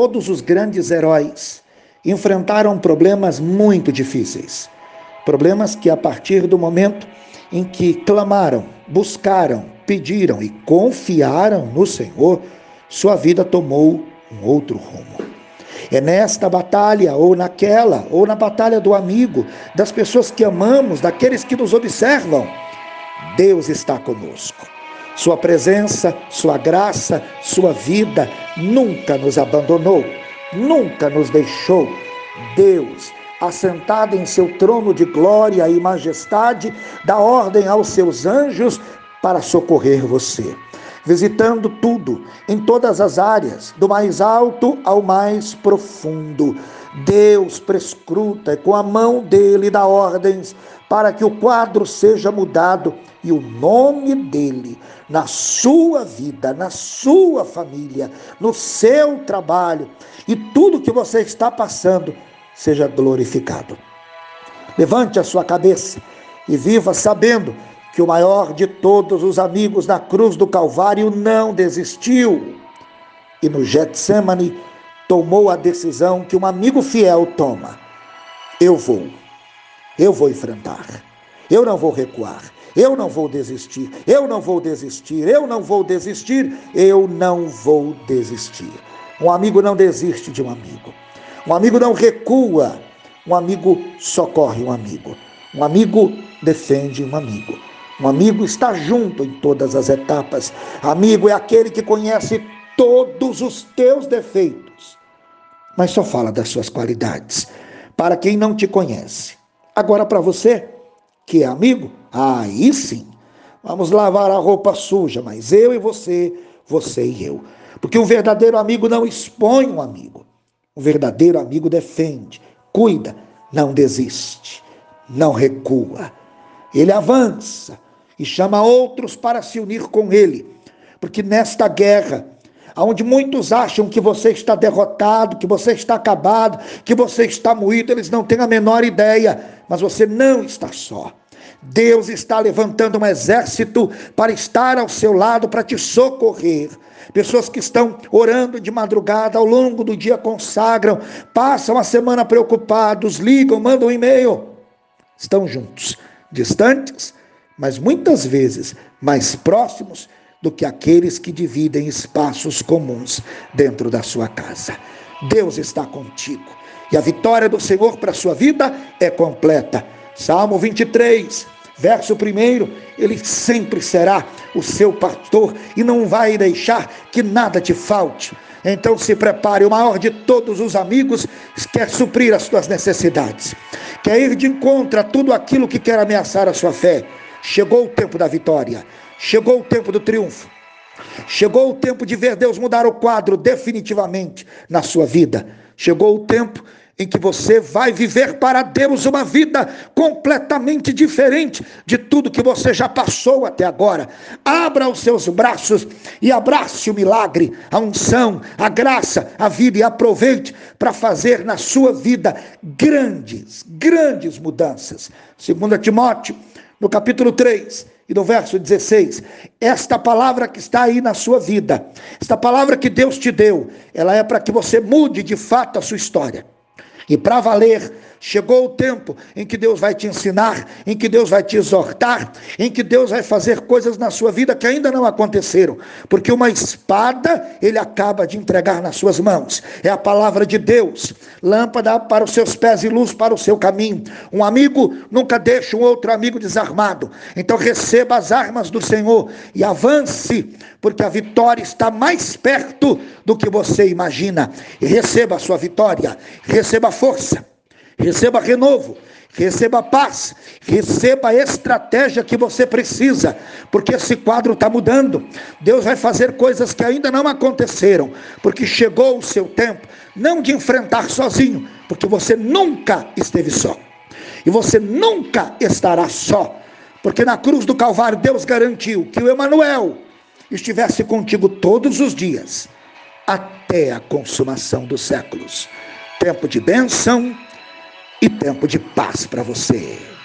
Todos os grandes heróis enfrentaram problemas muito difíceis. Problemas que, a partir do momento em que clamaram, buscaram, pediram e confiaram no Senhor, sua vida tomou um outro rumo. É nesta batalha, ou naquela, ou na batalha do amigo, das pessoas que amamos, daqueles que nos observam, Deus está conosco. Sua presença, sua graça, sua vida nunca nos abandonou, nunca nos deixou. Deus, assentado em seu trono de glória e majestade, dá ordem aos seus anjos para socorrer você visitando tudo, em todas as áreas, do mais alto ao mais profundo. Deus prescruta e com a mão dele dá ordens para que o quadro seja mudado e o nome dele na sua vida, na sua família, no seu trabalho e tudo que você está passando seja glorificado. Levante a sua cabeça e viva sabendo que o maior de todos os amigos na cruz do Calvário não desistiu. E no Getsemane tomou a decisão que um amigo fiel toma. Eu vou. Eu vou enfrentar. Eu não vou recuar. Eu não vou desistir. Eu não vou desistir. Eu não vou desistir. Eu não vou desistir. Um amigo não desiste de um amigo. Um amigo não recua. Um amigo socorre um amigo. Um amigo defende um amigo. Um amigo está junto em todas as etapas. Amigo é aquele que conhece todos os teus defeitos, mas só fala das suas qualidades. Para quem não te conhece. Agora, para você que é amigo, aí sim, vamos lavar a roupa suja, mas eu e você, você e eu. Porque um verdadeiro amigo não expõe um amigo. Um verdadeiro amigo defende, cuida, não desiste, não recua. Ele avança e chama outros para se unir com ele. Porque nesta guerra, onde muitos acham que você está derrotado, que você está acabado, que você está moído, eles não têm a menor ideia, mas você não está só. Deus está levantando um exército para estar ao seu lado, para te socorrer. Pessoas que estão orando de madrugada, ao longo do dia consagram, passam a semana preocupados, ligam, mandam um e-mail. Estão juntos, distantes, mas muitas vezes mais próximos do que aqueles que dividem espaços comuns dentro da sua casa. Deus está contigo e a vitória do Senhor para a sua vida é completa. Salmo 23, verso 1, ele sempre será o seu pastor e não vai deixar que nada te falte. Então se prepare, o maior de todos os amigos quer suprir as tuas necessidades, quer ir de encontro a tudo aquilo que quer ameaçar a sua fé. Chegou o tempo da vitória, chegou o tempo do triunfo, chegou o tempo de ver Deus mudar o quadro definitivamente na sua vida. Chegou o tempo em que você vai viver para Deus uma vida completamente diferente de tudo que você já passou até agora. Abra os seus braços e abrace o milagre, a unção, a graça, a vida e aproveite para fazer na sua vida grandes, grandes mudanças. Segundo Timóteo no capítulo 3 e no verso 16. Esta palavra que está aí na sua vida, esta palavra que Deus te deu, ela é para que você mude de fato a sua história. E para valer, chegou o tempo em que Deus vai te ensinar, em que Deus vai te exortar, em que Deus vai fazer coisas na sua vida que ainda não aconteceram, porque uma espada ele acaba de entregar nas suas mãos. É a palavra de Deus, lâmpada para os seus pés e luz para o seu caminho. Um amigo nunca deixa um outro amigo desarmado. Então receba as armas do Senhor e avance, porque a vitória está mais perto do que você imagina. E receba a sua vitória, receba força, receba renovo, receba paz, receba a estratégia que você precisa, porque esse quadro está mudando. Deus vai fazer coisas que ainda não aconteceram, porque chegou o seu tempo, não de enfrentar sozinho, porque você nunca esteve só, e você nunca estará só, porque na cruz do Calvário Deus garantiu que o Emanuel estivesse contigo todos os dias, até a consumação dos séculos. Tempo de bênção e tempo de paz para você.